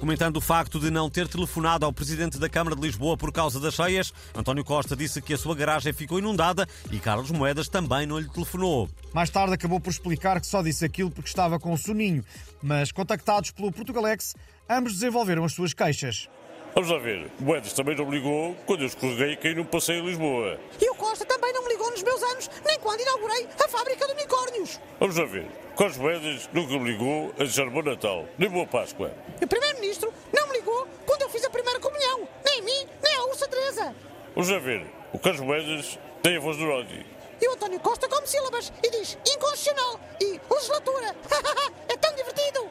Comentando o facto de não ter telefonado ao presidente da Câmara de Lisboa por causa das cheias, António Costa disse que a sua garagem ficou inundada e Carlos Moedas também não lhe telefonou. Mais tarde acabou por explicar que só disse aquilo porque estava com soninho, mas contactados pelo Portugalex, ambos desenvolveram as suas queixas. Vamos lá ver, Moedas também não me ligou quando eu escorreguei e caí num passeio em Lisboa. E o Costa também não me nos meus anos, nem quando inaugurei a fábrica de unicórnios. Vamos lá ver, Moedas nunca me ligou a desejar bom Natal, nem boa Páscoa. E o Primeiro-Ministro não me ligou quando eu fiz a primeira comunhão, nem a mim, nem a Ursa Teresa. Vamos lá ver, o Moedas tem a voz do Rodi. E o António Costa come sílabas e diz inconstitucional e legislatura. é tão divertido.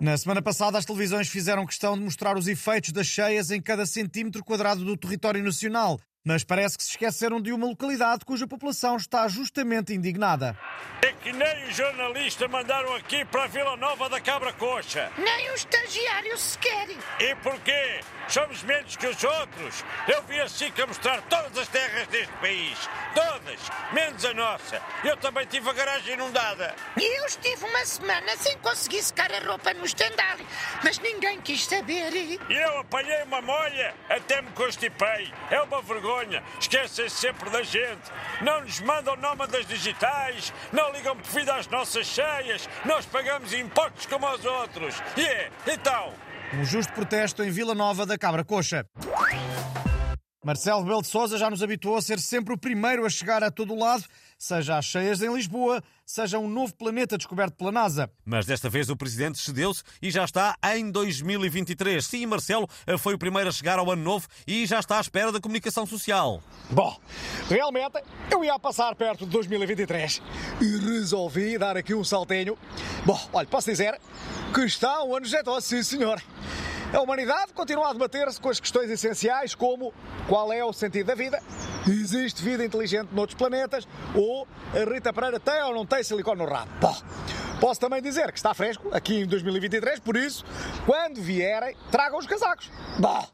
Na semana passada, as televisões fizeram questão de mostrar os efeitos das cheias em cada centímetro quadrado do território nacional. Mas parece que se esqueceram de uma localidade cuja população está justamente indignada. É que nem o jornalista mandaram aqui para a Vila Nova da Cabra Coxa. Nem o estagiário sequer. E porquê? Somos menos que os outros. Eu vi assim a mostrar todas as terras deste país. Todas, menos a nossa. Eu também tive a garagem inundada. E eu estive uma semana sem conseguir secar a roupa no estandar, mas ninguém quis saber. E eu apanhei uma molha, até me constipei. É uma vergonha. Esquecem-se sempre da gente. Não nos mandam nómadas digitais, não ligam devido às nossas cheias, nós pagamos impostos como aos outros. E é, então? Um justo protesto em Vila Nova da Cabra Coxa. Marcelo Rebelo de Sousa já nos habituou a ser sempre o primeiro a chegar a todo o lado, seja às cheias em Lisboa, seja um novo planeta descoberto pela NASA. Mas desta vez o presidente cedeu-se e já está em 2023. Sim, Marcelo foi o primeiro a chegar ao ano novo e já está à espera da comunicação social. Bom, realmente eu ia passar perto de 2023 e resolvi dar aqui um saltinho. Bom, olha, posso dizer que está um ano jeitoso, sim senhor. A humanidade continua a debater-se com as questões essenciais como qual é o sentido da vida, existe vida inteligente noutros planetas ou a Rita Pereira tem ou não tem silicone no rabo. Posso também dizer que está fresco aqui em 2023, por isso, quando vierem, tragam os casacos. Bom,